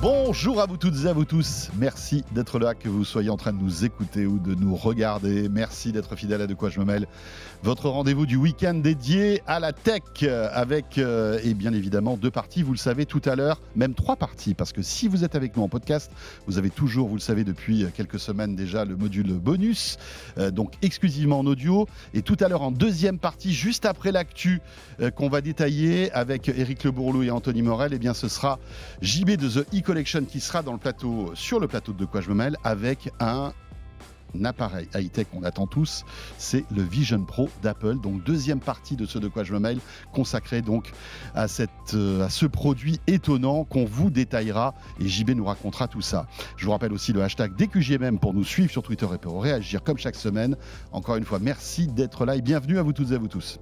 Bonjour à vous toutes et à vous tous. Merci d'être là, que vous soyez en train de nous écouter ou de nous regarder. Merci d'être fidèle à De quoi je me mêle. Votre rendez-vous du week-end dédié à la tech avec, euh, et bien évidemment, deux parties, vous le savez tout à l'heure, même trois parties, parce que si vous êtes avec nous en podcast, vous avez toujours, vous le savez depuis quelques semaines déjà, le module bonus, euh, donc exclusivement en audio. Et tout à l'heure, en deuxième partie, juste après l'actu euh, qu'on va détailler avec Eric Le Bourlou et Anthony Morel, eh bien ce sera JB de The E Collection qui sera dans le plateau, sur le plateau de De quoi je me mêle, avec un appareil high-tech qu'on attend tous, c'est le Vision Pro d'Apple. Donc deuxième partie de ce de quoi je me mêle, consacrée donc à, cette, euh, à ce produit étonnant qu'on vous détaillera et JB nous racontera tout ça. Je vous rappelle aussi le hashtag DQJMM pour nous suivre sur Twitter et pour réagir comme chaque semaine. Encore une fois, merci d'être là et bienvenue à vous toutes et à vous tous.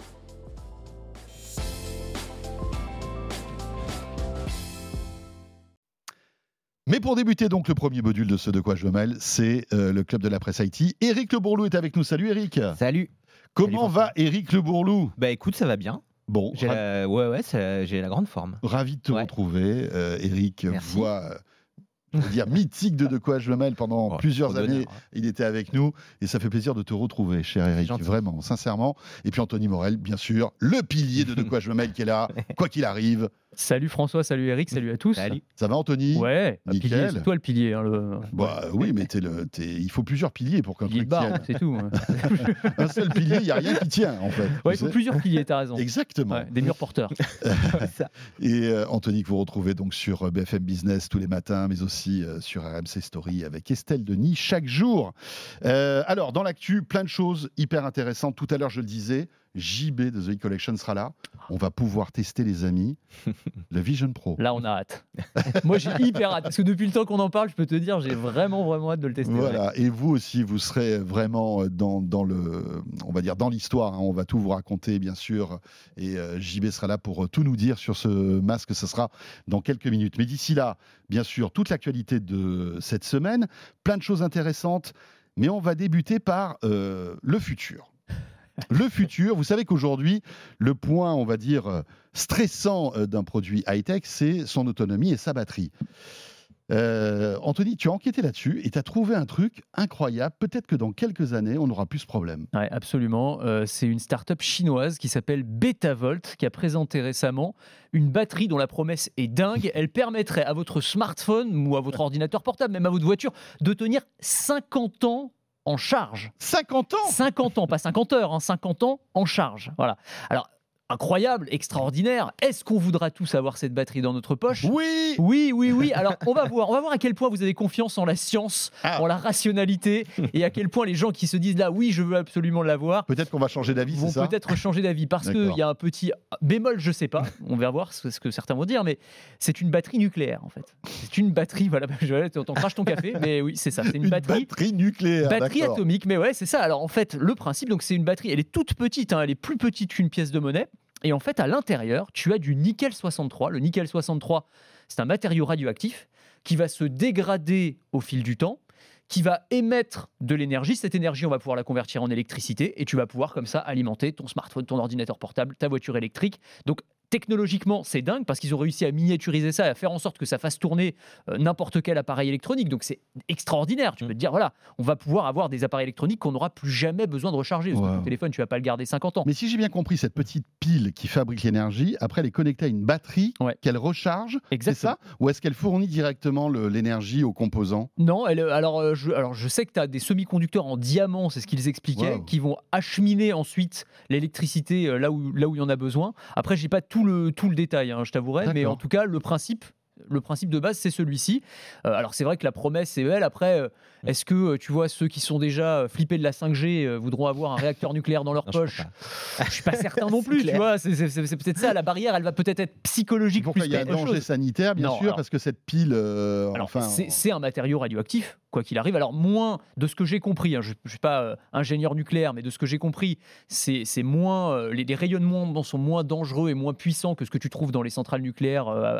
Mais pour débuter donc le premier module de ce de quoi je me mêle, c'est euh, le club de la presse IT. Éric Le Bourlou est avec nous. Salut Éric. Salut. Comment va Éric Le Bourlou? Bah écoute, ça va bien. Bon, J'ai la... Ouais, ouais, ça- j'ai la grande forme. ravi de te Ouais. retrouver. Euh, Merci. voix euh, dire mythique de de quoi je me mêle pendant Oh, plusieurs années. hein. Il était avec nous et ça fait plaisir de te retrouver, cher Eric, gentil. vraiment, sincèrement. Et puis Anthony Morel, bien sûr, le pilier de de quoi je me mêle qui est là, quoi qu'il arrive. Salut François, salut Eric, salut à tous. Salut. Ça va Anthony? Ouais, pilier, c'est toi le pilier. hein, le... Bah oui, mais t'es le, il faut plusieurs piliers pour qu'un truc tienne. c'est tout. hein. Un seul pilier, il n'y a rien qui tient en fait. Ouais, il faut plusieurs piliers, t'as raison. Exactement. Ouais, des murs porteurs. Et euh, Anthony, que vous retrouvez donc sur euh, BFM Business tous les matins, mais aussi euh, sur RMC Story avec Estelle Denis chaque jour. Euh, alors, dans l'actu, plein de choses hyper intéressantes. Tout à l'heure, je le disais, JB de The Collection sera là. On va pouvoir tester, les amis, le Vision Pro. Là, on a hâte. Moi, j'ai hyper hâte. Parce que depuis le temps qu'on en parle, je peux te dire, j'ai vraiment, vraiment hâte de le tester. ouais. Voilà, et vous aussi, vous serez vraiment dans, dans le, on va dire dans l'histoire. hein. On va tout vous raconter, bien sûr, et euh, JB sera là pour euh, tout nous dire sur ce masque. Ce sera dans quelques minutes. Mais d'ici là, bien sûr, toute l'actualité de cette semaine, plein de choses intéressantes. Mais on va débuter par euh, le futur. Le futur, vous savez qu'aujourd'hui, le point, on va dire, euh, stressant euh, d'un produit high-tech, c'est son autonomie et sa batterie. Euh, Anthony, tu as enquêté là-dessus et tu as trouvé un truc incroyable. Peut-être que dans quelques années, on n'aura plus ce problème. Ouais, absolument. Euh, c'est une start-up chinoise qui s'appelle Betavolt qui a présenté récemment une batterie dont la promesse est dingue. Elle permettrait à votre smartphone ou à votre ordinateur portable, même à votre voiture, de tenir 50 ans en charge. 50 ans? 50 ans, pas 50 heures, hein, 50 ans en charge. Voilà. Alors, incroyable, extraordinaire. Est-ce qu'on voudra tous avoir cette batterie dans notre poche? Oui oui, oui, oui. Alors, on va voir. On va voir à quel point vous avez confiance en la science, Ah. en la rationalité, et à quel point les gens qui se disent là, oui, je veux absolument l'avoir, Peut-être qu'on va changer d'avis, c'est ça? peut-être changer d'avis. Parce qu'il y a un petit bémol, je sais pas. On va voir ce que certains vont dire, mais c'est une batterie nucléaire, en fait. C'est une batterie, voilà, t'en crache ton café, mais oui, c'est ça. C'est une, Une batterie. nucléaire. Batterie atomique, mais ouais, c'est ça. Alors en fait, le principe, donc c'est une batterie, elle est toute petite, hein, elle est plus petite qu'une pièce de monnaie. Et en fait, à l'intérieur, tu as du nickel 63. Le nickel 63, c'est un matériau radioactif qui va se dégrader au fil du temps, qui va émettre de l'énergie. Cette énergie, on va pouvoir la convertir en électricité et tu vas pouvoir comme ça alimenter ton smartphone, ton ordinateur portable, ta voiture électrique. Donc technologiquement, c'est dingue parce qu'ils ont réussi à miniaturiser ça et à faire en sorte que ça fasse tourner euh, n'importe quel appareil électronique. Donc c'est extraordinaire. Tu peux te dire, voilà, on va pouvoir avoir des appareils électroniques qu'on n'aura plus jamais besoin de recharger. Parce que ton téléphone, tu vas pas le garder 50 ans. Mais si j'ai bien compris, cette petite pile qui fabrique l'énergie, après elle est connectée à une batterie Ouais. qu'elle recharge, c'est ça? Ou est-ce qu'elle fournit directement l'énergie aux composants? Non, elle, euh, alors, euh, je, alors je sais que tu as des semi-conducteurs en diamant, c'est ce qu'ils expliquaient, Wow. qui vont acheminer ensuite l'électricité euh, là où, là où il y en a besoin. Après, j'ai pas tout le, tout le détail, hein, je t'avouerai, mais en tout cas, le principe. Le principe de base, c'est celui-ci. Euh, alors, c'est vrai que la promesse, c'est belle. Après, euh, est-ce que euh, tu vois ceux qui sont déjà flippés de la 5G euh, voudront avoir un réacteur nucléaire dans leur Non, poche? Je suis pas certain non plus. Tu vois, c'est peut-être ça. La barrière, elle va peut-être être psychologique Pourquoi plus il y a un danger chose. sanitaire, bien Non, sûr, alors- parce que cette pile. enfin, c'est un matériau radioactif, quoi qu'il arrive. Alors, moins de ce que j'ai compris, hein, je ne suis pas euh, ingénieur nucléaire, mais de ce que j'ai compris, c'est c'est moins. euh, les, les rayonnements sont moins dangereux et moins puissants que ce que tu trouves dans les centrales nucléaires euh,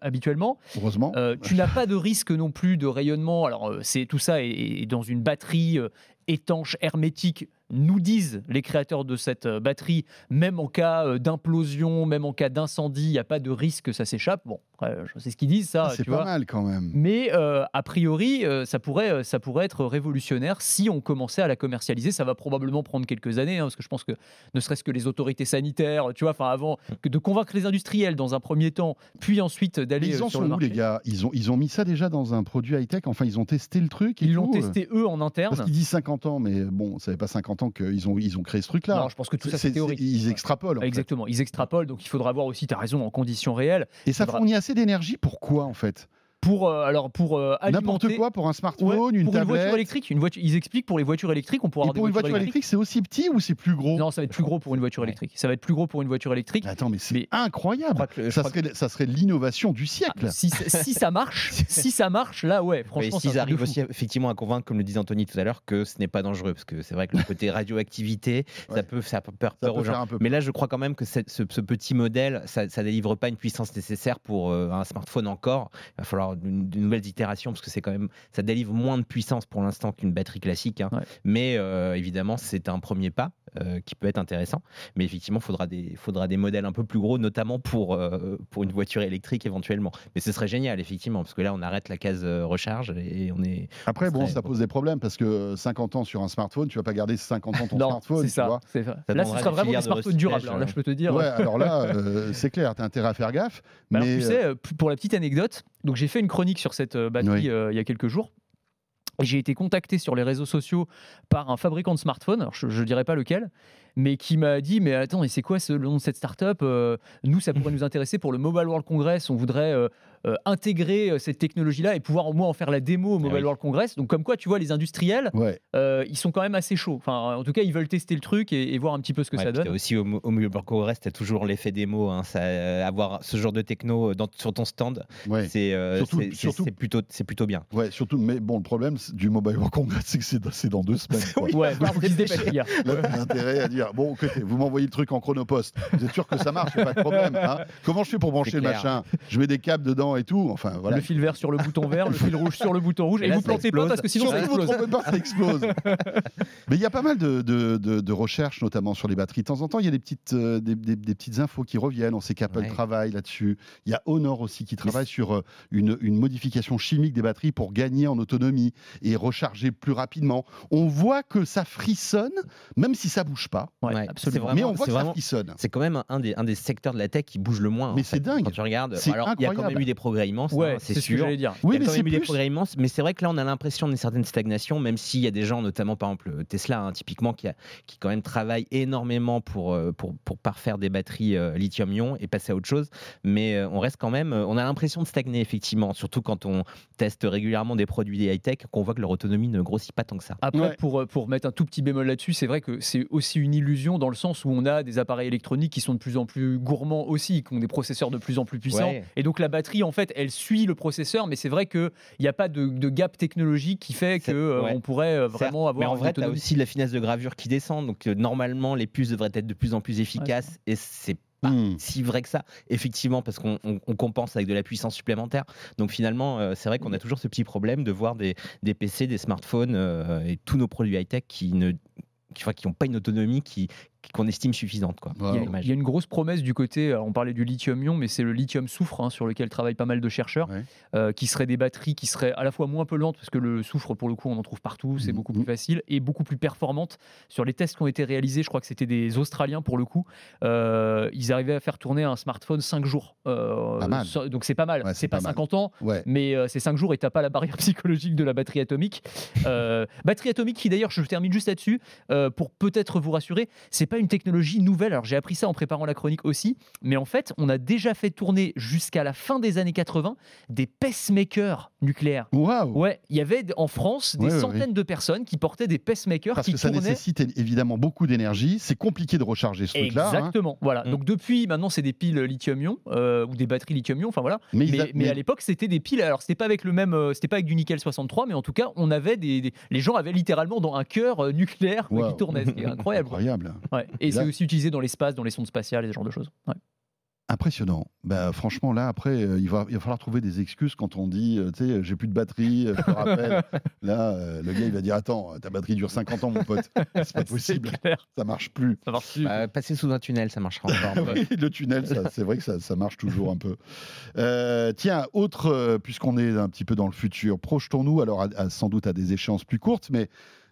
habituellement. heureusement. Tu n'as pas de risque non plus de rayonnement. Alors, c'est tout ça est, est dans une batterie étanche, hermétique, nous disent les créateurs de cette euh, batterie, même en cas euh, d'implosion, même en cas d'incendie, il n'y a pas de risque que ça s'échappe. Bon, après, je sais ce qu'ils disent, ça. Ah, c'est pas vois. mal quand même. Mais euh, a priori, euh, ça, pourrait, euh, ça pourrait être révolutionnaire si on commençait à la commercialiser. Ça va probablement prendre quelques années, hein, parce que je pense que ne serait-ce que les autorités sanitaires, tu vois, enfin avant que de convaincre les industriels dans un premier temps, puis ensuite d'aller ils euh, en sur sont le où les gars? Ils ont, ils ont mis ça déjà dans un produit high-tech? Enfin, ils ont testé le truc et Ils l'ont euh. testé eux en interne. Parce qu'ils disent 50 ans, mais bon, ça fait pas 50 ans qu'ils ont, ils ont créé ce truc-là. Non, je pense que tout ça c'est théorique. Ils extrapolent. en fait. Exactement, ils extrapolent, donc il faudra voir aussi, tu as raison, en conditions réelles. Et ça Faudra- fournit assez d'énergie pour quoi en fait? Pour, euh, alors, pour euh, N'importe quoi pour un Ouais, smartphone, une pour une voiture électrique, une voiture, ils expliquent pour les voitures électriques, on pourra Et avoir des pour une voiture électrique, c'est aussi petit ou c'est plus gros? Non, ça va être plus gros pour une voiture Ouais. électrique. Ça va être plus gros pour une voiture électrique. Attends, mais c'est incroyable. que Ça que- serait, ça serait l'innovation du siècle. Si, si ça marche, si ça marche, là ouais, franchement, s'ils arrivent aussi effectivement à convaincre, comme le disait Anthony tout à l'heure, que ce n'est pas dangereux, parce que c'est vrai que le côté radioactivité, Ouais. ça peut ça peut faire Ça peur peut aux gens. peu Mais là, je crois quand même que ce petit modèle, ça, ça délivre pas une puissance nécessaire pour euh, un smartphone encore. Il va falloir une- de nouvelles itérations parce que c'est quand même, ça délivre moins de puissance pour l'instant qu'une batterie classique. hein. Ouais. Mais euh, évidemment, c'est un premier pas euh, qui peut être intéressant. Mais effectivement, il faudra des, faudra des modèles un peu plus gros, notamment pour, euh, pour une voiture électrique éventuellement. Mais ce serait génial, effectivement, parce que là, on arrête la case recharge et on est. Après, bon, serait- ça pose des problèmes parce que 50 ans sur un smartphone, tu vas pas garder 50 ans ton Non, smartphone. c'est tu ça. vois. c'est vrai. Ça Là, ce sera vraiment des smartphones durables. hein. Là, je peux te dire. Ouais, alors là, euh, c'est clair, t'as intérêt à faire gaffe. Mais alors, tu sais, pour la petite anecdote, donc j'ai fait une chronique sur cette euh, batterie Oui. euh, il y a quelques jours. Et J'ai été contacté sur les réseaux sociaux par un fabricant de smartphones, alors je ne dirais pas lequel, mais qui m'a dit Mais attends, et c'est quoi ce, le nom de cette startup Euh, Nous, ça pourrait nous intéresser pour le Mobile World Congress. On voudrait euh, euh, intégrer cette technologie-là et pouvoir au moins en faire la démo au Mobile oui. World Congress. Donc, comme quoi, tu vois, les industriels, ouais. euh, ils sont quand même assez chauds. Enfin, en tout cas, ils veulent tester le truc et, et voir un petit peu ce que Ouais, ça donne. aussi au, au Mobile World Congress, tu as toujours l'effet démo. Hein, ça, euh, avoir ce genre de techno dans, sur ton stand, Ouais. c'est euh, plutôt, c'est plutôt bien. Ouais, surtout, mais bon, le problème du Mobile World Congress, c'est que c'est dans- deux semaines. quoi. Ouais, donc faut qu'ils se dépêchent, les gars. Là, t'as intérêt à dire bon, écoutez, vous m'envoyez le truc en chronopost. Vous êtes sûr que ça marche, pas de problème. hein Comment je fais pour brancher le machin? Je mets des câbles dedans et tout. Enfin, voilà. Le fil vert sur le bouton vert, le fil rouge sur le bouton rouge. Et Et, là, vous plantez pas parce que sinon ça vous explose. trompez pas, ça explose. Mais il y a pas mal de, de, de- de recherches, notamment sur les batteries. De temps en temps, il y a des petites, euh, des, des- des petites infos qui reviennent. On sait qu'Apple Ouais. travaille là-dessus. Il y a Honor aussi qui travaille sur euh, une, une modification chimique des batteries pour gagner en autonomie et recharger plus rapidement. On voit que ça frissonne, même si ça bouge pas. Ouais, Ouais, absolument. c'est mais on vraiment- voit c'est que ça vraiment- frissonne. C'est quand même un des, un des secteurs de la tech qui bouge le moins. Mais c'est dingue. Quand tu regardes, alors il y a quand même eu des progrès immenses, hein, Ouais, c'est c'est ce que sûr. j'allais dire. Oui, il y mais a quand c'est même eu des progrès immenses, mais c'est vrai que là, on a l'impression d'une certaine stagnation, même s'il y a des gens, notamment par exemple Tesla, hein, typiquement, qui, a- qui quand même travaillent énormément pour, euh, pour, pour parfaire des batteries euh, lithium-ion et passer à autre chose. Mais euh, on reste quand même, euh, on a l'impression de stagner, effectivement, surtout quand on teste régulièrement des produits high-tech, qu'on voit que leur autonomie ne grossit pas tant que ça. Après, Ouais. pour, euh, pour mettre un tout petit bémol là-dessus, c'est vrai que c'est aussi une illusion dans le sens où on a des appareils électroniques qui sont de plus en plus gourmands aussi, qui ont des processeurs de plus en plus puissants. Ouais. Et donc la batterie, en fait, elle suit le processeur, mais c'est vrai qu'il n'y a pas de, de gap technologique qui fait que euh, ouais. on pourrait euh, vraiment avoir Mais en vrai, tu as aussi la finesse de gravure qui descend. Donc, euh, normalement, les puces devraient être de plus en plus efficaces. et c'est pas Hmm. si vrai que ça, effectivement, parce qu'on on- on compense avec de la puissance supplémentaire. Donc, finalement, euh, c'est vrai qu'on a toujours ce petit problème de voir des, des PC, des smartphones euh, et tous nos produits high-tech qui ne qui, enfin, qui n'ont pas une autonomie qui qu'on estime suffisante quoi. Il y, a, Dommage. il y a une grosse promesse du côté, alors on parlait du lithium-ion, mais c'est le lithium-soufre hein, sur lequel travaillent pas mal de chercheurs, Ouais. euh, qui seraient des batteries qui seraient à la fois moins polluantes, parce que le soufre, pour le coup, on en trouve partout, c'est Mhm. beaucoup plus facile, et beaucoup plus performantes. Sur les tests qui ont été réalisés, je crois que c'était des Australiens pour le coup, euh, ils arrivaient à faire tourner un smartphone 5 jours. Euh, Pas mal. so- Donc c'est pas mal, Ouais, c'est pas, pas mal. 50 ans, Ouais. mais euh, c'est 5 jours et t'as pas la barrière psychologique de la batterie atomique. Euh, batterie atomique qui d'ailleurs, je termine juste là-dessus, euh, pour peut-être vous rassurer, c'est pas une technologie nouvelle. Alors j'ai appris ça en préparant la chronique aussi, mais en fait, on a déjà fait tourner jusqu'à la fin des années 80 des pacemakers nucléaires. Waouh Ouais, il y avait en France des Ouais, ouais, centaines de personnes qui portaient des pacemakers Parce qui que ça tournaient. nécessite évidemment beaucoup d'énergie. C'est compliqué de recharger ce truc-là. hein. Exactement. Voilà. Mm. Donc depuis, maintenant, c'est des piles lithium-ion euh, ou des batteries lithium-ion. Enfin voilà. Mais, Mais, a- mais mais- à l'époque, c'était des piles. Alors, c'était pas avec le même, euh, c'était pas avec du nickel 63, mais en tout cas, on avait des, des- les gens avaient littéralement dans un cœur euh, nucléaire Wow. qui tournait. C'est incroyable. incroyable. Ouais. Et c'est aussi utilisé dans l'espace, dans les sondes spatiales, et ce genre de choses. Ouais. Impressionnant. Bah, franchement, là, après, euh, il, va, il va falloir trouver des excuses quand on dit, euh, tu sais, j'ai plus de batterie, euh, je te rappelle. là, euh, le gars, il va dire, attends, ta batterie dure 50 ans, mon pote. C'est pas possible, ça marche plus. Ça marche plus. Bah, passer sous un tunnel, ça marchera encore. Oui, le tunnel, c'est vrai que ça, ça marche toujours un peu. Euh, tiens, autre, euh, puisqu'on est un petit peu dans le futur, projetons-nous alors à- à- sans doute à des échéances plus courtes, mais euh,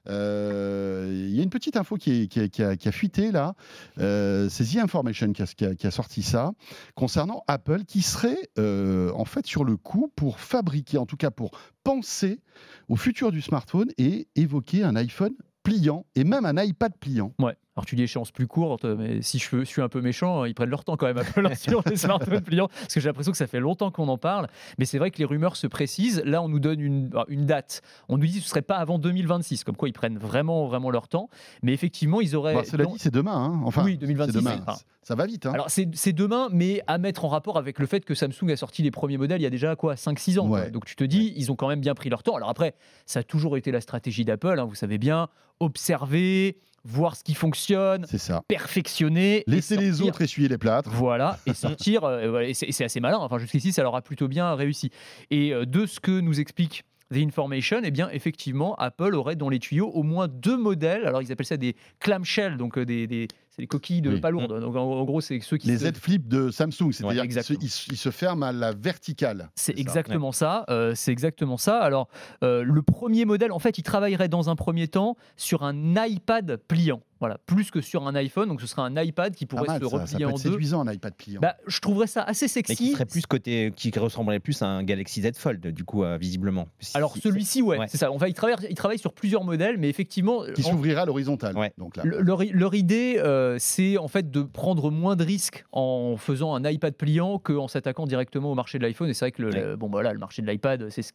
il y a une petite info qui, a- fuité là. Euh, c'est The Information qui a, sorti ça concernant Apple, qui serait euh, en fait sur le coup pour fabriquer, en tout cas pour penser au futur du smartphone et évoquer un iPhone pliant et même un iPad pliant. Alors tu dis échéance plus courte, mais si je suis un peu méchant, ils prennent leur temps quand même Apple hein, sur les smartphones pliants, parce que j'ai l'impression que ça fait longtemps qu'on en parle. Mais c'est vrai que les rumeurs se précisent. Là, on nous donne une, une date. On nous dit que ce serait pas avant 2026, comme quoi ils prennent vraiment vraiment leur temps. Mais effectivement, ils auraient. Bah, cela dit, c'est demain. hein. Enfin, Oui, 2026, c'est demain. c'est- enfin, Ça va vite. Hein. Alors c'est demain, mais à mettre en rapport avec le fait que Samsung a sorti les premiers modèles il y a déjà quoi 5-6 ans. quoi. Donc tu te dis, ils ont quand même bien pris leur temps. Alors après, ça a toujours été la stratégie d'Apple, hein, vous savez bien, observer, voir ce qui fonctionne, ça. perfectionner. Laisser les autres essuyer les plâtres. Voilà, et sortir, euh, et c'est assez malin. Enfin, jusqu'ici, ça leur a plutôt bien réussi. Et euh, de ce que nous explique The Information, eh bien, effectivement, Apple aurait dans les tuyaux au moins deux modèles. Alors, ils appellent ça des clamshells, donc euh, des, des- c'est des coquilles de Oui. pas lourdes. Donc, en, en gros, c'est ceux qui Les se- Z Flip de Samsung, c'est-à-dire qu'ils se, ils se- ferment à la verticale. C'est ça, exactement ça. euh, c'est exactement ça. Alors, euh, le premier modèle, en fait, il travaillerait dans un premier temps sur un iPad pliant. Voilà, plus que sur un iPhone. Donc, ce serait un iPad qui pourrait mal, se ça, ça replier peut en être deux. séduisant un iPad pliant. Bah, je trouverais ça assez Mais sexy. qui serait plus côté, qui ressemblerait plus à un Galaxy Z Fold, du coup, euh, visiblement. Si- Alors si- celui-ci, ouais, Ouais. c'est ça. On va, il, travaille, il travaille sur plusieurs modèles, mais effectivement, qui s'ouvrira à l'horizontale. Ouais. Donc là, le- leur, leur idée, euh, c'est en fait de prendre moins de risques en faisant un iPad pliant qu'en s'attaquant directement au marché de l'iPhone. Et c'est vrai que le, Ouais. le- bon, voilà, le marché de l'iPad, c'est ce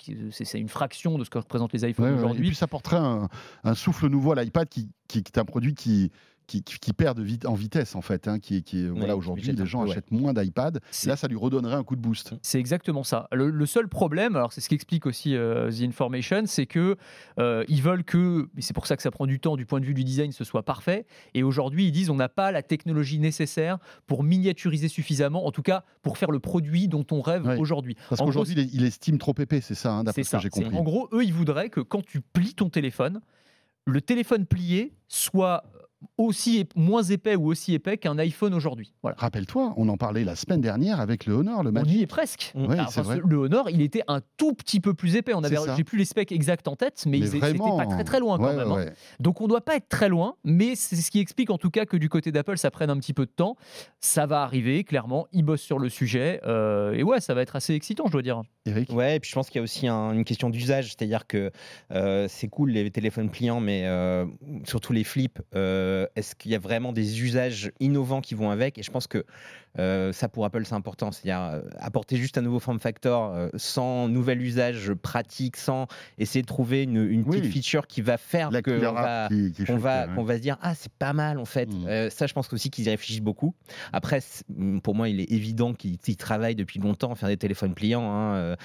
qui- qui, qui, qui est un produit qui, qui, qui- qui perd de vite, en vitesse en fait. hein, qui, qui, voilà, aujourd'hui, les gens peu, ouais. achètent moins d'iPad. Là, ça lui redonnerait un coup de boost. C'est exactement ça. Le, le seul problème, alors c'est ce qu'explique aussi euh, The Information, c'est que euh, ils veulent que, et c'est pour ça que ça prend du temps du point de vue du design, ce soit parfait. Et aujourd'hui, ils disent on n'a pas la technologie nécessaire pour miniaturiser suffisamment, en tout cas pour faire le produit dont on rêve Ouais. aujourd'hui. Parce qu'aujourd'hui, il, il estime trop épais, c'est ça, hein, d'après ce que j'ai compris. En gros, eux, ils voudraient que quand tu plies ton téléphone, le téléphone plié soit aussi moins épais ou aussi épais qu'un iPhone aujourd'hui. Voilà. Rappelle-toi, on en parlait la semaine dernière avec le Honor, le On Magic. y est presque. Mm. Alors, enfin, le Honor, il était un tout petit peu plus épais. On avait, j'ai plus les specs exacts en tête, mais, Mais ils- c'était vraiment, pas très très loin quand même. ouais, hein. Donc on doit pas être très loin, mais c'est ce qui explique en tout cas que du côté d'Apple, ça prenne un petit peu de temps. Ça va arriver, clairement. Ils bossent sur le sujet, euh, et ouais, ça va être assez excitant, je dois dire. Eric? Ouais, et puis je pense qu'il y a aussi un- une question d'usage, c'est-à-dire que euh, c'est cool les téléphones pliants, mais euh, surtout les flips, euh, est-ce qu'il y a vraiment des usages innovants qui vont avec? Et je pense que euh, ça pour Apple c'est important, c'est-à-dire euh, apporter juste un nouveau form factor euh, sans nouvel usage pratique, sans essayer de trouver une, une petite Oui. feature qui va faire on va, qui, qui qu'on va, qu'on va se dire ah c'est pas mal en fait Mm. Euh, ça je pense aussi qu'ils y réfléchissent beaucoup après mm, pour moi il est évident qu'ils travaillent depuis longtemps à faire des téléphones pliants hein.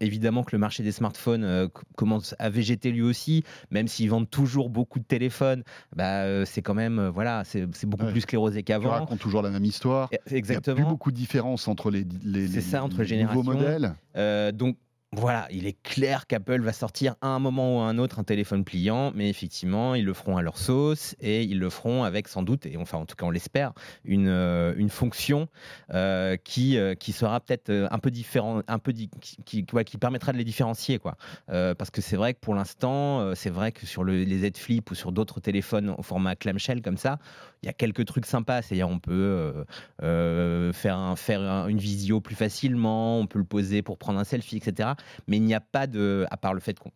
Évidemment que le marché des smartphones commence à végéter lui aussi même s'ils vendent toujours beaucoup de téléphones bah c'est quand même voilà c'est beaucoup Ouais. plus sclérosé qu'avant racontes toujours la même histoire. Et- Il n'y a plus exactement beaucoup de différence entre les, les, C'est les- ça, entre les les nouveaux modèles. Euh, donc voilà, il est clair qu'Apple va sortir à un moment ou à un autre un téléphone pliant, mais effectivement, ils le feront à leur sauce et ils le feront avec sans doute, et enfin en tout cas on l'espère, une, euh, une fonction euh, qui, euh, qui sera peut-être un peu différent, un peu qui, qui, permettra de les différencier. Quoi. Parce que c'est vrai que pour l'instant, c'est vrai que sur le- les Z Flip ou sur d'autres téléphones au format clamshell comme ça, il y a quelques trucs sympas. C'est-à-dire on peut faire, un, faire un- une visio plus facilement, on peut le poser pour prendre un selfie, etc. Mais il n'y a pas de, à part le fait qu'on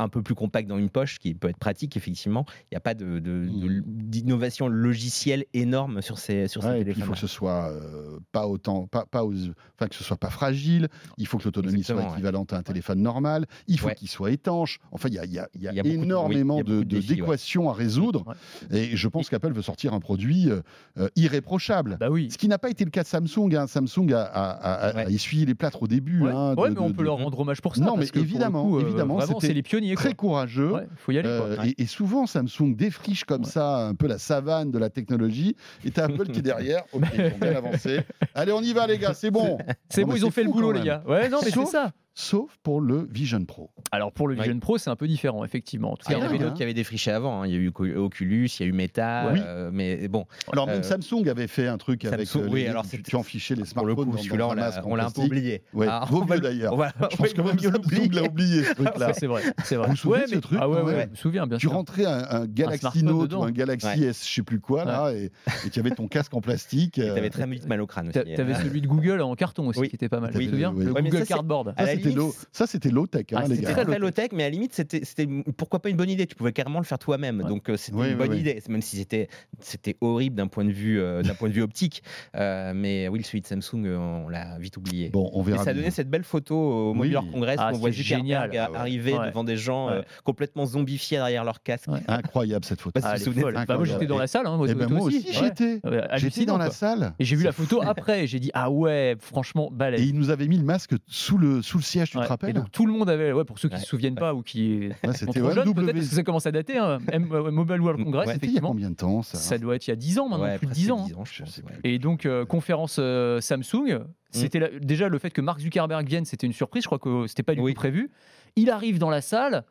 un peu plus compact dans une poche, qui peut être pratique effectivement, il n'y a pas de- de- de- d'innovation logicielle énorme sur ces, sur ces Ouais, puis il téléphones. faut que ce soit euh, pas autant, pas, pas aux- que ce soit pas fragile. Il faut que l'autonomie soit ouais. équivalente à un téléphone normal. Il faut Ouais. qu'il soit étanche. Enfin, il y a, y a- y a y a oui, énormément d'équations à résoudre. Et je pense qu'Apple veut sortir un produit euh, euh, irréprochable. Bah oui. Ce qui n'a pas été le cas de Samsung. hein. Samsung a, essuyé les plâtres au début. Hein, mais on peut leur rendre hommage pour ça. Non, mais évidemment, évidemment, c'est les pionniers. Très quoi. courageux. Ouais, faut y aller. quoi. Euh, et, et souvent, Samsung défriche comme Ouais. ça un peu la savane de la technologie. Et t'as Apple qui est derrière. Ok, ils ont bien avancé. Allez, on y va, les gars, c'est bon. C'est bon, ils ont fait le boulot, les gars. Ouais, non, mais c'est ça. Sauf pour le Vision Pro. Alors pour le Oui. Vision Pro, c'est un peu différent, effectivement. En tout Il y cas, en Ah, avait d'autres hein. qui avaient défriché avant. hein. Il y a eu Oculus, il y a eu Meta. Oui. euh, mais bon, Alors, même Euh, Samsung avait fait un truc avec. Samsung, euh, oui, les- alors tu, c'était- tu enfichais les pour smartphones le coup, celui-là, on l'a un peu oublié. Ouais, Ah, vaut mieux le- d'ailleurs. Je pense que même Samsung l'a oublié, ce truc-là. ça, c'est vrai. C'est vrai. Vous vous souvenez Ouais, de ce truc Ah ouais, ouais, je me souviens, bien Tu rentrais un, un Galaxy Note ou un Galaxy. S, je sais plus quoi, là, et, tu avais ton casque en plastique. Et euh, T'avais très vite mal au crâne aussi. T'avais hein. celui de Google en carton aussi qui était pas mal. Oui, Tu te souviens oui. Le Google Cardboard. Ça, c'était low, ça, c'était low tech, hein, Ah, les c'était gars. Très très low tech, mais à la limite, c'était c'était pourquoi pas une bonne idée? Tu pouvais carrément le faire toi-même. Ouais. Donc euh, c'était Oui, une oui, bonne oui. idée, même si c'était c'était horrible d'un point de vue euh, d'un point de vue optique. Euh, mais oui, celui de Samsung, euh, on l'a vite oublié. Bon, on Mais verra. ça donné cette belle photo au Mobile Oui. Congress Ah, où on voit Zuckerberg génial. Ah ouais. arriver Ouais. devant des gens euh, complètement zombifiés derrière leur casque. Ouais. Incroyable cette photo. Bah, Ah, Bah, moi j'étais dans la salle, hein, moi, Eh ben, moi aussi, J'étais hallucinant, dans la salle. Et j'ai vu la photo après et j'ai dit ah ouais, franchement Et balèze. ils nous avaient mis le masque sous le, sous le siège, tu Ouais. te rappelles Et donc tout le monde avait, ouais, pour ceux qui Ouais. se souviennent pas ou qui Ouais, sont C'était trop jeunes, peut-être parce que ça commence à dater, hein, M- euh, Mobile World Congress, c'était C'était il y a effectivement. combien de temps ça Ça doit être il y a 10 ans maintenant, Ouais, plus de presque 10 ans. Et donc, euh, conférence euh, Samsung, Mm. c'était la- déjà le fait que Mark Zuckerberg vienne, c'était une surprise, je crois que c'était pas du Oui. tout prévu. Il arrive dans la salle,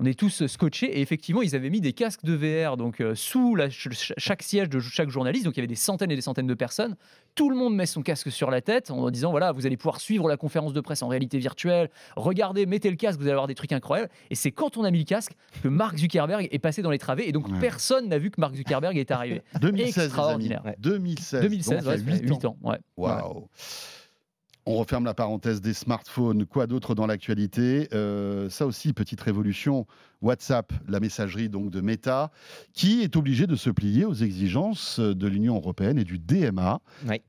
on est tous scotchés, et effectivement, ils avaient mis des casques de VR donc euh, sous la- ch- ch- chaque siège de chaque journaliste, donc il y avait des centaines et des centaines de personnes. Tout le monde met son casque sur la tête en disant voilà, vous allez pouvoir suivre la conférence de presse en réalité virtuelle. Regardez, mettez le casque, vous allez avoir des trucs incroyables. Et c'est quand on a mis le casque que Mark Zuckerberg est passé dans les travées, et donc Ouais. personne n'a vu que Mark Zuckerberg est arrivé. 2016, les amis. Extraordinaire. Ouais. 2016. 2016, donc ouais, huit 8 ans. ouais. Waouh. On referme la parenthèse des smartphones. Quoi d'autre dans l'actualité? Euh, Ça aussi, petite révolution. WhatsApp, la messagerie donc de Meta, qui est obligée de se plier aux exigences de l'Union européenne et du DMA.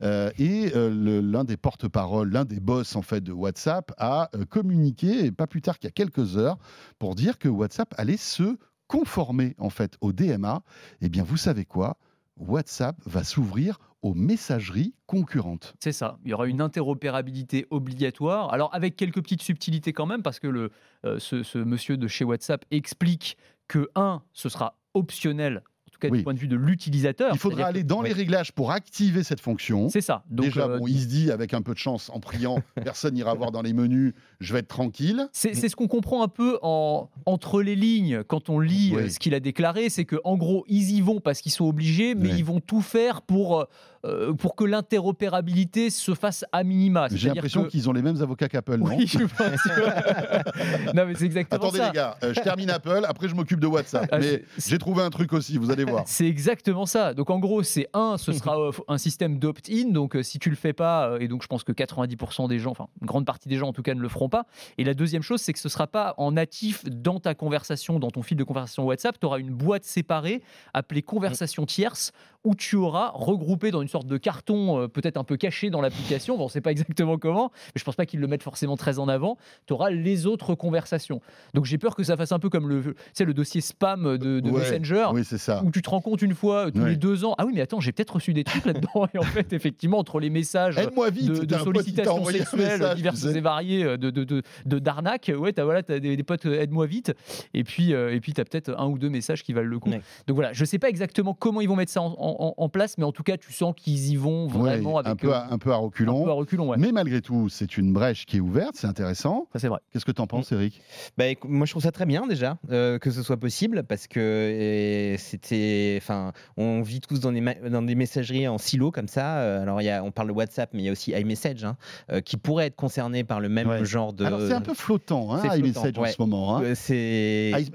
Euh, et euh, l'un des porte-paroles, l'un des boss en fait de WhatsApp a communiqué, et pas plus tard qu'il y a quelques heures, pour dire que WhatsApp allait se conformer en fait au DMA. Eh bien, vous savez quoi? WhatsApp va s'ouvrir aux messageries concurrentes. C'est ça. Il y aura une interopérabilité obligatoire. Alors avec quelques petites subtilités quand même, parce que le, euh, ce, ce monsieur de chez WhatsApp explique que un, ce sera optionnel, cas Oui. du point de vue de l'utilisateur. Il faudra aller que- dans les réglages pour activer cette fonction. C'est ça. Donc Déjà, euh, bon, il se dit avec un peu de chance, en priant, personne n'ira voir dans les menus, je vais être tranquille. C'est ce qu'on comprend un peu en, entre les lignes quand on lit Oui. euh, ce qu'il a déclaré, c'est que en gros ils y vont parce qu'ils sont obligés, mais ils vont tout faire pour euh, pour que l'interopérabilité se fasse à minima. J'ai l'impression qu'ils ont les mêmes avocats qu'Apple, non? Oui, je pense que- non mais c'est exactement Attendez ça. les gars, euh, je termine Apple, après je m'occupe de WhatsApp. Ah, Mais j'ai trouvé un truc aussi, vous allez voir. C'est exactement ça. Donc en gros, c'est un, ce sera euh, un système d'opt-in. Donc euh, si tu le fais pas, euh, et donc je pense que 90% des gens, enfin une grande partie des gens en tout cas, ne le feront pas. Et la deuxième chose, c'est que ce sera pas en natif dans ta conversation, dans ton fil de conversation WhatsApp. Tu auras une boîte séparée appelée conversation tierce où tu auras regroupé dans une sorte de carton, euh, peut-être un peu caché dans l'application. Bon, on sait pas exactement comment, mais je pense pas qu'ils le mettent forcément très en avant. Tu auras les autres conversations. Donc j'ai peur que ça fasse un peu comme le, tu sais, le dossier spam de, de Ouais, Messenger Oui, c'est ça. où tu te rends compte une fois euh, tous Ouais. les deux ans, ah oui, mais attends, j'ai peut-être reçu des trucs là-dedans. Et en fait, effectivement, entre les messages Aide-moi vite, de, de t'as sollicitations sexuelles message, diverses tu sais. et variées, euh, de, de, de, de- d'arnaques, ouais, t'as voilà, as des, des potes, aide-moi vite. Et puis, euh, et puis tu as peut-être un ou deux messages qui valent le coup. Ouais. Donc voilà, je sais pas exactement comment ils vont mettre ça en, en- en place, mais en tout cas, tu sens qu'ils y vont vraiment Ouais, avec un, peu euh, à, un peu à un reculons. peu à reculons. Ouais. Mais malgré tout, c'est une brèche qui est ouverte, c'est intéressant. Ça, c'est vrai. Qu'est-ce que tu en penses, Eric? Bah, moi, je trouve ça très bien déjà euh, que ce soit possible parce que c'était, enfin, on vit tous dans des, dans des messageries en silo comme ça. Euh, alors, il y a, on parle de WhatsApp, mais il y a aussi iMessage hein, qui pourrait être concerné par le même Ouais. genre de. Alors c'est un peu flottant, hein, iMessage en ce moment. hein.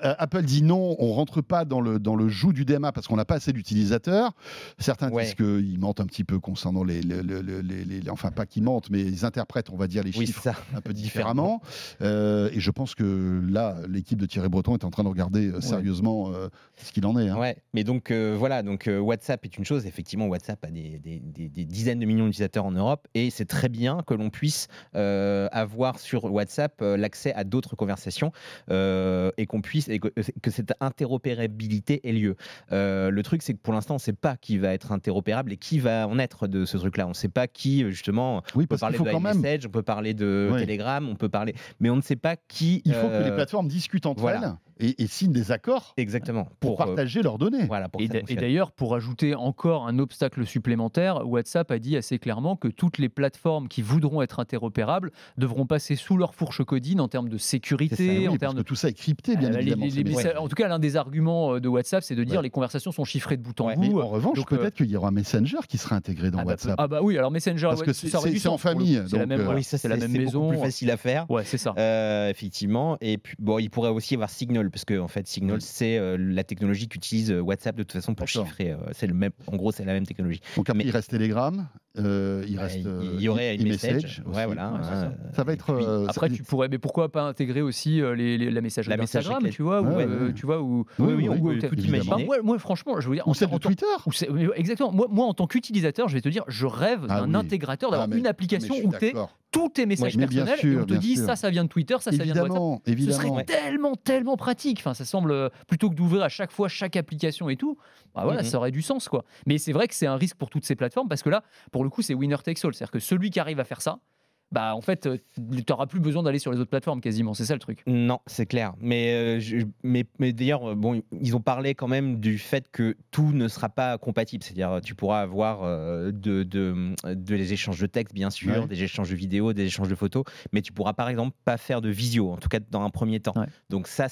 Apple dit non, on rentre pas dans le, dans le joug du DMA parce qu'on n'a pas assez d'utilisateurs. Certains Ouais. disent qu'ils mentent un petit peu concernant les, les- les- les- les- les- Enfin, pas qu'ils mentent, mais ils interprètent, on va dire, les Oui, chiffres ça. un peu différemment. Euh, et je pense que là, l'équipe de Thierry Breton est en train de regarder euh, sérieusement euh, ce qu'il en est. hein. Ouais, mais donc euh, voilà, donc WhatsApp est une chose. Effectivement, WhatsApp a des, des- des- des dizaines de millions d'utilisateurs en Europe et c'est très bien que l'on puisse avoir sur WhatsApp l'accès à d'autres conversations et qu'on puisse et que, que cette interopérabilité ait lieu. Le truc, c'est que pour l'instant, on ne sait pas qui va être interopérable et qui va en être de ce truc-là. On ne sait pas qui, euh, justement. Oui, On peut parler faut de iMessage, on peut parler de Ouais. Telegram, on peut parler, mais on ne sait pas qui. Il faut que les euh, plateformes discutent entre voilà. elles. Et, et signent des accords Exactement. pour, euh, partager leurs données. voilà, pour Et d'ailleurs, pour ajouter encore un obstacle supplémentaire, WhatsApp a dit assez clairement que toutes les plateformes qui voudront être interopérables devront passer sous leur fourche codine en termes de ça, sécurité, oui, en parce termes que de tout ça est crypté, bien les- évidemment. les- les en tout cas, l'un des arguments euh, de WhatsApp, c'est de dire Ouais. les conversations sont chiffrées de bout en Ouais, Mais bout. en revanche, euh, peut-être qu'il y aura Messenger qui sera intégré dans ah, bah, WhatsApp. ah bah oui, alors Messenger, Parce ouais, que c'est- en famille, C'est la donc, même, euh, voilà, oui, ça c'est la même c'est beaucoup maison. plus facile à faire. Ouais, c'est ça. Euh, effectivement. Et puis, bon, il pourrait aussi y avoir Signal, parce que en fait, Signal, Oui. c'est euh, la technologie qu'utilise euh, WhatsApp de toute façon pour chiffrer. euh, c'est le même, en gros, c'est la même technologie. Donc après, mais- il reste Telegram, euh, il Euh, reste il- euh, y aurait e- une message. Ouais, voilà. Ouais, hein, Ça va et être. puis- euh, Après, ça- tu pourrais, mais pourquoi pas intégrer aussi euh, les, les- la messagerie La classique. tu vois, ou, Ouais, euh, ouais. tu vois, ou Oui, oui, on oui, peut oui, tout évidemment. imaginer. moi, moi, franchement, je veux dire, Ou celle de Twitter. ou exactement. Moi, moi, en tant qu'utilisateur, je vais te dire, je rêve Ah d'un oui. intégrateur, d'avoir Ah, une application où d'accord. tous tes messages bien personnels et sûr, on te dit sûr. ça, ça vient de Twitter, ça, ça vient de WhatsApp. Évidemment, Ce évidemment. serait tellement, tellement pratique. Enfin, ça semble euh, plutôt que d'ouvrir à chaque fois chaque application et tout. Bah voilà, Mhm. ça aurait du sens quoi. Mais c'est vrai que c'est un risque pour toutes ces plateformes parce que là, pour le coup, c'est winner takes all. C'est-à-dire que celui qui arrive à faire ça, bah en fait, tu n'auras plus besoin d'aller sur les autres plateformes quasiment. C'est ça le truc. Non, c'est clair. Mais, euh, je- mais, mais d'ailleurs, euh, bon, ils ont parlé quand même du fait que tout ne sera pas compatible. C'est-à-dire, tu pourras avoir euh, de, de, de les échanges de texte, bien sûr, Ouais. des échanges de vidéos, des échanges de photos, mais tu pourras par exemple pas faire de visio, en tout cas dans un premier temps. Ouais. Donc ça,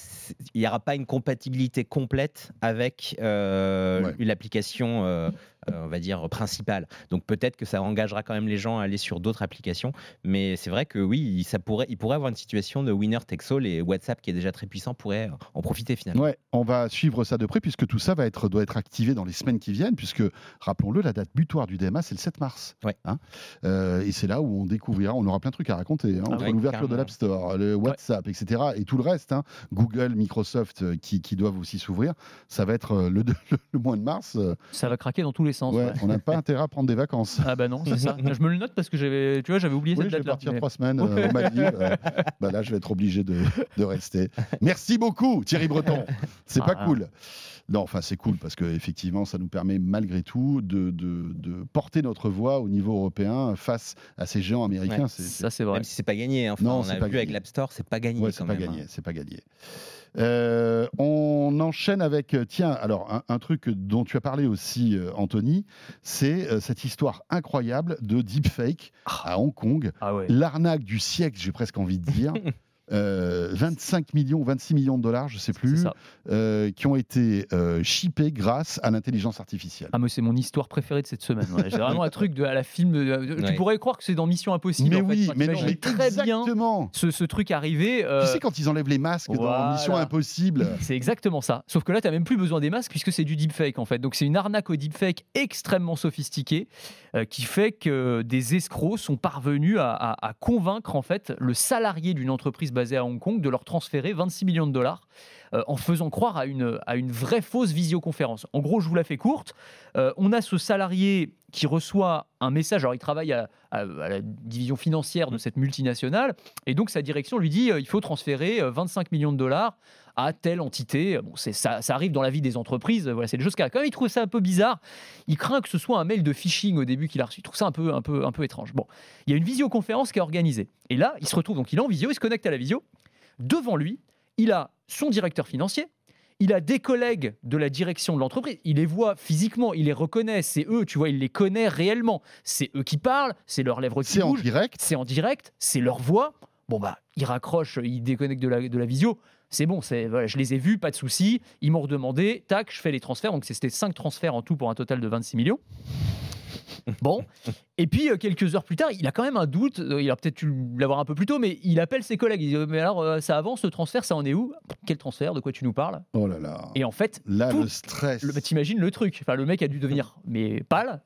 il n'y aura pas une compatibilité complète avec euh, Ouais. l'application, euh, euh, on va dire, principale. Donc peut-être que ça engagera quand même les gens à aller sur d'autres applications. Mais c'est vrai que oui, ça pourrait, il pourrait avoir une situation de winner takes all et WhatsApp, qui est déjà très puissant, pourrait en profiter finalement. Ouais, on va suivre ça de près puisque tout ça va être, doit être activé dans les semaines qui viennent, puisque, rappelons-le, la date butoir du DMA, c'est le 7 mars. Ouais. Hein Euh, et c'est là où on découvrira, on aura plein de trucs à raconter, hein, Ah entre ouais, l'ouverture de l'App Store, le WhatsApp, etc., et tout le reste, hein, Google, Microsoft, euh, qui, qui doivent aussi s'ouvrir. Ça va être euh, le, le, le mois de mars. euh, Ça va craquer dans tous les sens. ouais, ouais. on n'a pas intérêt à prendre des vacances. Ah bah non, c'est ça. je me le note parce que j'avais, tu vois, j'avais oublié Oui, cette je vais date-là. partir mais- trois semaines euh, aux Maldives. euh, bah là, je vais être obligé de, de rester. Merci beaucoup, Thierry Breton. C'est pas Ah. cool. Non, enfin, c'est cool parce que effectivement, ça nous permet malgré tout de, de- de porter notre voix au niveau européen face à ces géants américains. Ouais, C'est- c'est- Ça c'est vrai. Même si c'est pas gagné. hein. Enfin, Non, on c'est a pas vu avec l'App Store, c'est pas gagné Ouais, quand c'est pas même. gagné, hein. c'est pas gagné. Euh, on enchaîne avec, euh, tiens, alors un, un truc dont tu as parlé aussi, euh, Anthony, c'est euh, cette histoire incroyable de deepfake à Hong Kong. Ah ouais. L'arnaque du siècle, j'ai presque envie de dire. Euh, 25 millions, 26 millions de dollars, je sais C'est plus, euh, qui ont été euh, chippés grâce à l'intelligence artificielle. Ah, moi, c'est mon histoire préférée de cette semaine. ouais. J'ai vraiment un truc de, à la film. de- Tu Ouais. pourrais croire que c'est dans Mission Impossible. mais en fait. oui, Enfin, mais non, mais très bien ce, ce truc arriver. euh, Tu sais quand ils enlèvent les masques dans voilà. Mission Impossible C'est exactement ça. Sauf que là, tu n'as même plus besoin des masques puisque c'est du deepfake en fait. Donc c'est une arnaque au deepfake extrêmement sophistiquée euh, qui fait que des escrocs sont parvenus à convaincre en fait le salarié d'une entreprise basée à Hong Kong de leur transférer 26 millions de dollars euh, en faisant croire à une, à une vraie fausse visioconférence. En gros, je vous la fais courte. Euh, on a ce salarié qui reçoit un message. Alors, il travaille à, la division financière de cette multinationale. Et donc, sa direction lui dit euh, il faut transférer euh, 25 millions de dollars à telle entité. Bon, ça, ça arrive dans la vie des entreprises. Voilà, c'est des choses qui Quand il trouve ça un peu bizarre. Il craint que ce soit un mail de phishing au début qu'il a reçu. Il trouve ça un peu, un peu, un peu étrange. Bon, il y a une visioconférence qui est organisée. Et là, il se retrouve, donc il est en visio, il se connecte à la visio. Devant lui, il a son directeur financier. Il a des collègues de la direction de l'entreprise. Il les voit physiquement, il les reconnaît. C'est eux, tu vois, il les connaît réellement. C'est eux qui parlent, c'est leurs lèvres qui C'est en bougent direct. c'est en direct, c'est leur voix. Bon bah, ils raccrochent, ils déconnectent de la, de la visio. C'est bon, c'est voilà, je les ai vus, pas de souci. Ils m'ont redemandé, tac, je fais les transferts. Donc c'était 5 transferts en tout pour un total de 26 millions. Bon, et puis euh, quelques heures plus tard, il a quand même un doute. euh, Il a peut-être dû l'avoir un peu plus tôt, mais il appelle ses collègues. Il dit Mais alors, euh, ça avance le transfert, ça en est où? Quel transfert? De quoi tu nous parles? Oh là là. Et en fait, Là, tout- le stress. le- T'imagines le truc. Enfin, le mec a dû devenir mais pâle.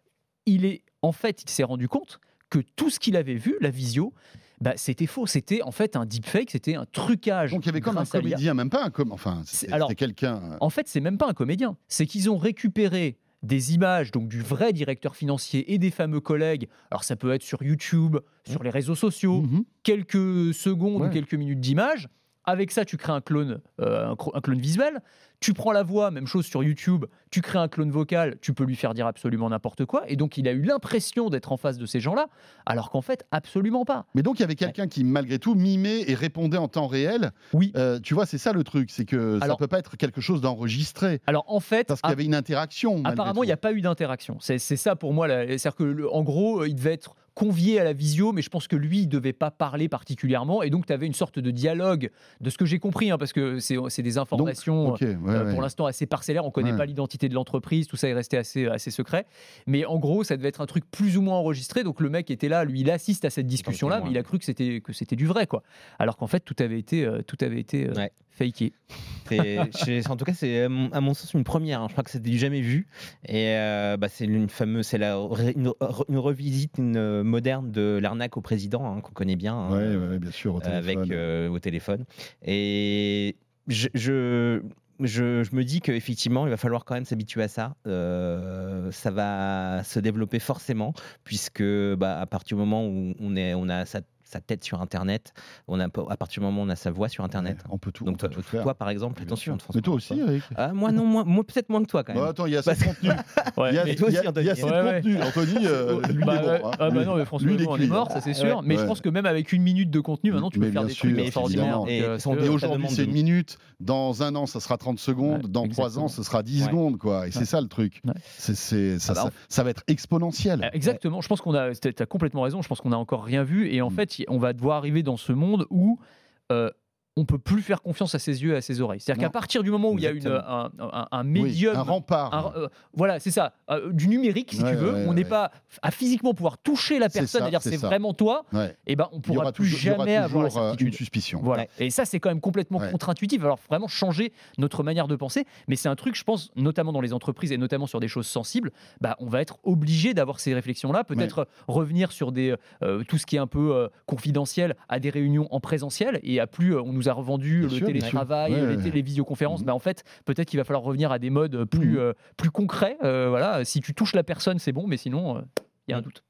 Il est en fait, il s'est rendu compte que tout ce qu'il avait vu, la visio, bah, c'était faux. C'était en fait un deepfake, c'était un trucage. Donc il y avait comme un comédien, même pas un com... Enfin, c'était quelqu'un. euh, En fait, c'est même pas un comédien. C'est qu'ils ont récupéré des images donc du vrai directeur financier et des fameux collègues. Alors ça peut être sur YouTube, sur les réseaux sociaux, mhm. quelques secondes Ouais. ou quelques minutes d'image. Avec ça, tu crées un clone, euh, un clone visuel. Tu prends la voix, même chose sur YouTube. Tu crées un clone vocal, tu peux lui faire dire absolument n'importe quoi. Et donc, il a eu l'impression d'être en face de ces gens-là, alors qu'en fait, absolument pas. Mais donc, il y avait quelqu'un qui, malgré tout, mimait et répondait en temps réel. Oui. Euh, tu vois, c'est ça le truc, c'est que ça Alors- peut pas être quelque chose d'enregistré. Alors, en fait, Parce qu'il y avait une interaction. Apparemment, il n'y a pas eu d'interaction. C'est ça pour moi. C'est-à-dire que, le- en gros, il devait être convié à la visio, mais je pense que lui, il devait pas parler particulièrement. Et donc, tu avais une sorte de dialogue, de ce que j'ai compris, hein, parce que c'est des informations. Ouais, euh, ouais. Pour l'instant, assez parcellaires, on connaît Ouais. pas l'identité de l'entreprise, tout ça est resté assez, assez secret. Mais en gros, ça devait être un truc plus ou moins enregistré. Donc le mec était là, lui, il assiste à cette discussion-là, mais il a cru que c'était que c'était du vrai, quoi. Alors qu'en fait, tout avait été, euh, tout avait été euh, Ouais. faké. En tout cas, c'est à mon- sens une première. hein. Je crois que c'était du jamais vu. Et euh, bah, c'est une fameuse, c'est la une, une revisite une, moderne de l'arnaque au président hein, qu'on connaît bien. hein, Ouais, ouais, bien sûr, au téléphone. avec euh, au téléphone. Et je, je, je, me dis qu'effectivement, il va falloir quand même s'habituer à ça. Euh, ça va se développer forcément, puisque bah, à partir du moment où on, est, on a sa, sa tête sur Internet, on a, à partir du moment où on a sa voix sur Internet. Ouais, on peut tout, Donc toi, tout toi, par exemple, attention. François, Mais toi aussi, Eric Ah, moi non, moi, moi peut-être moins que toi quand même. Bon, attends, il y a assez de Parce- contenu. Ouais, Il y a, aussi, Anthony. il y a assez de Ouais, ouais. contenu. Anthony, euh, lui, bah, il est ouais. bon. hein. Ah bah non, mais François lui, il est mort, ça c'est Ouais. sûr. Mais je pense que même avec une minute de contenu, maintenant tu Mais peux faire des trucs extraordinaires. Et euh, Et aujourd'hui, c'est une minute. Dans un an, ça sera 30 secondes. Dans trois ans, ce sera 10 Ouais. secondes. Quoi. Et c'est ça le truc. Ça, Ah bah, ça, va être exponentiel. Euh, Exactement. Je pense qu'on a. Tu as complètement raison. Je pense qu'on a encore rien vu. Et en Mm. fait, on va devoir arriver dans ce monde où euh, on peut plus faire confiance à ses yeux et à ses oreilles. C'est-à-dire qu'à partir du moment où il y a une, un, un- un Oui, médium. un rempart. euh, voilà, c'est ça, euh, du numérique si Ouais, tu veux. ouais, on n'est ouais. pas à physiquement pouvoir toucher la personne ça, et dire c'est vraiment toi. Et ben on pourra plus toujours, jamais avoir la euh, certitude. une suspicion. Voilà. Et ça, c'est quand même complètement contre-intuitif. Alors, vraiment changer notre manière de penser. Mais c'est un truc, je pense, notamment dans les entreprises et notamment sur des choses sensibles, bah, on va être obligé d'avoir ces réflexions-là. Peut-être revenir sur des, euh, tout ce qui est un peu confidentiel à des réunions en présentiel et à plus, on nous a revendu Bien le sûr, télétravail, Ouais, les, les visioconférences. Mhm. Bah, en fait, peut-être qu'il va falloir revenir à des modes plus, Mhm. euh, plus concrets. Euh, voilà. Si tu touches la personne, c'est bon, mais sinon, euh, il y a un Mhm. doute.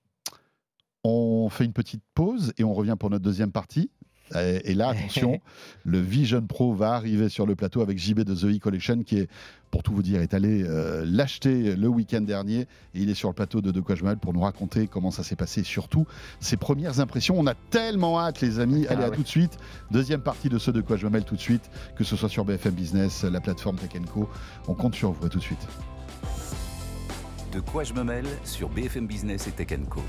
On fait une petite pause et on revient pour notre deuxième partie. Et et là, attention, le Vision Pro va arriver sur le plateau avec JB de The E Collection qui est, pour tout vous dire, est allé euh, l'acheter le week-end dernier. Et il est sur le plateau de De quoi je me mêle pour nous raconter comment ça s'est passé, surtout ses premières impressions. On a tellement hâte, les amis. Allez, Ah à ouais. tout de suite. Deuxième partie de ce De quoi je me mêle tout de suite, que ce soit sur BFM Business, la plateforme Tech Co. On compte sur vous. À tout de suite. De quoi je me mêle sur BFM Business et Tech Co.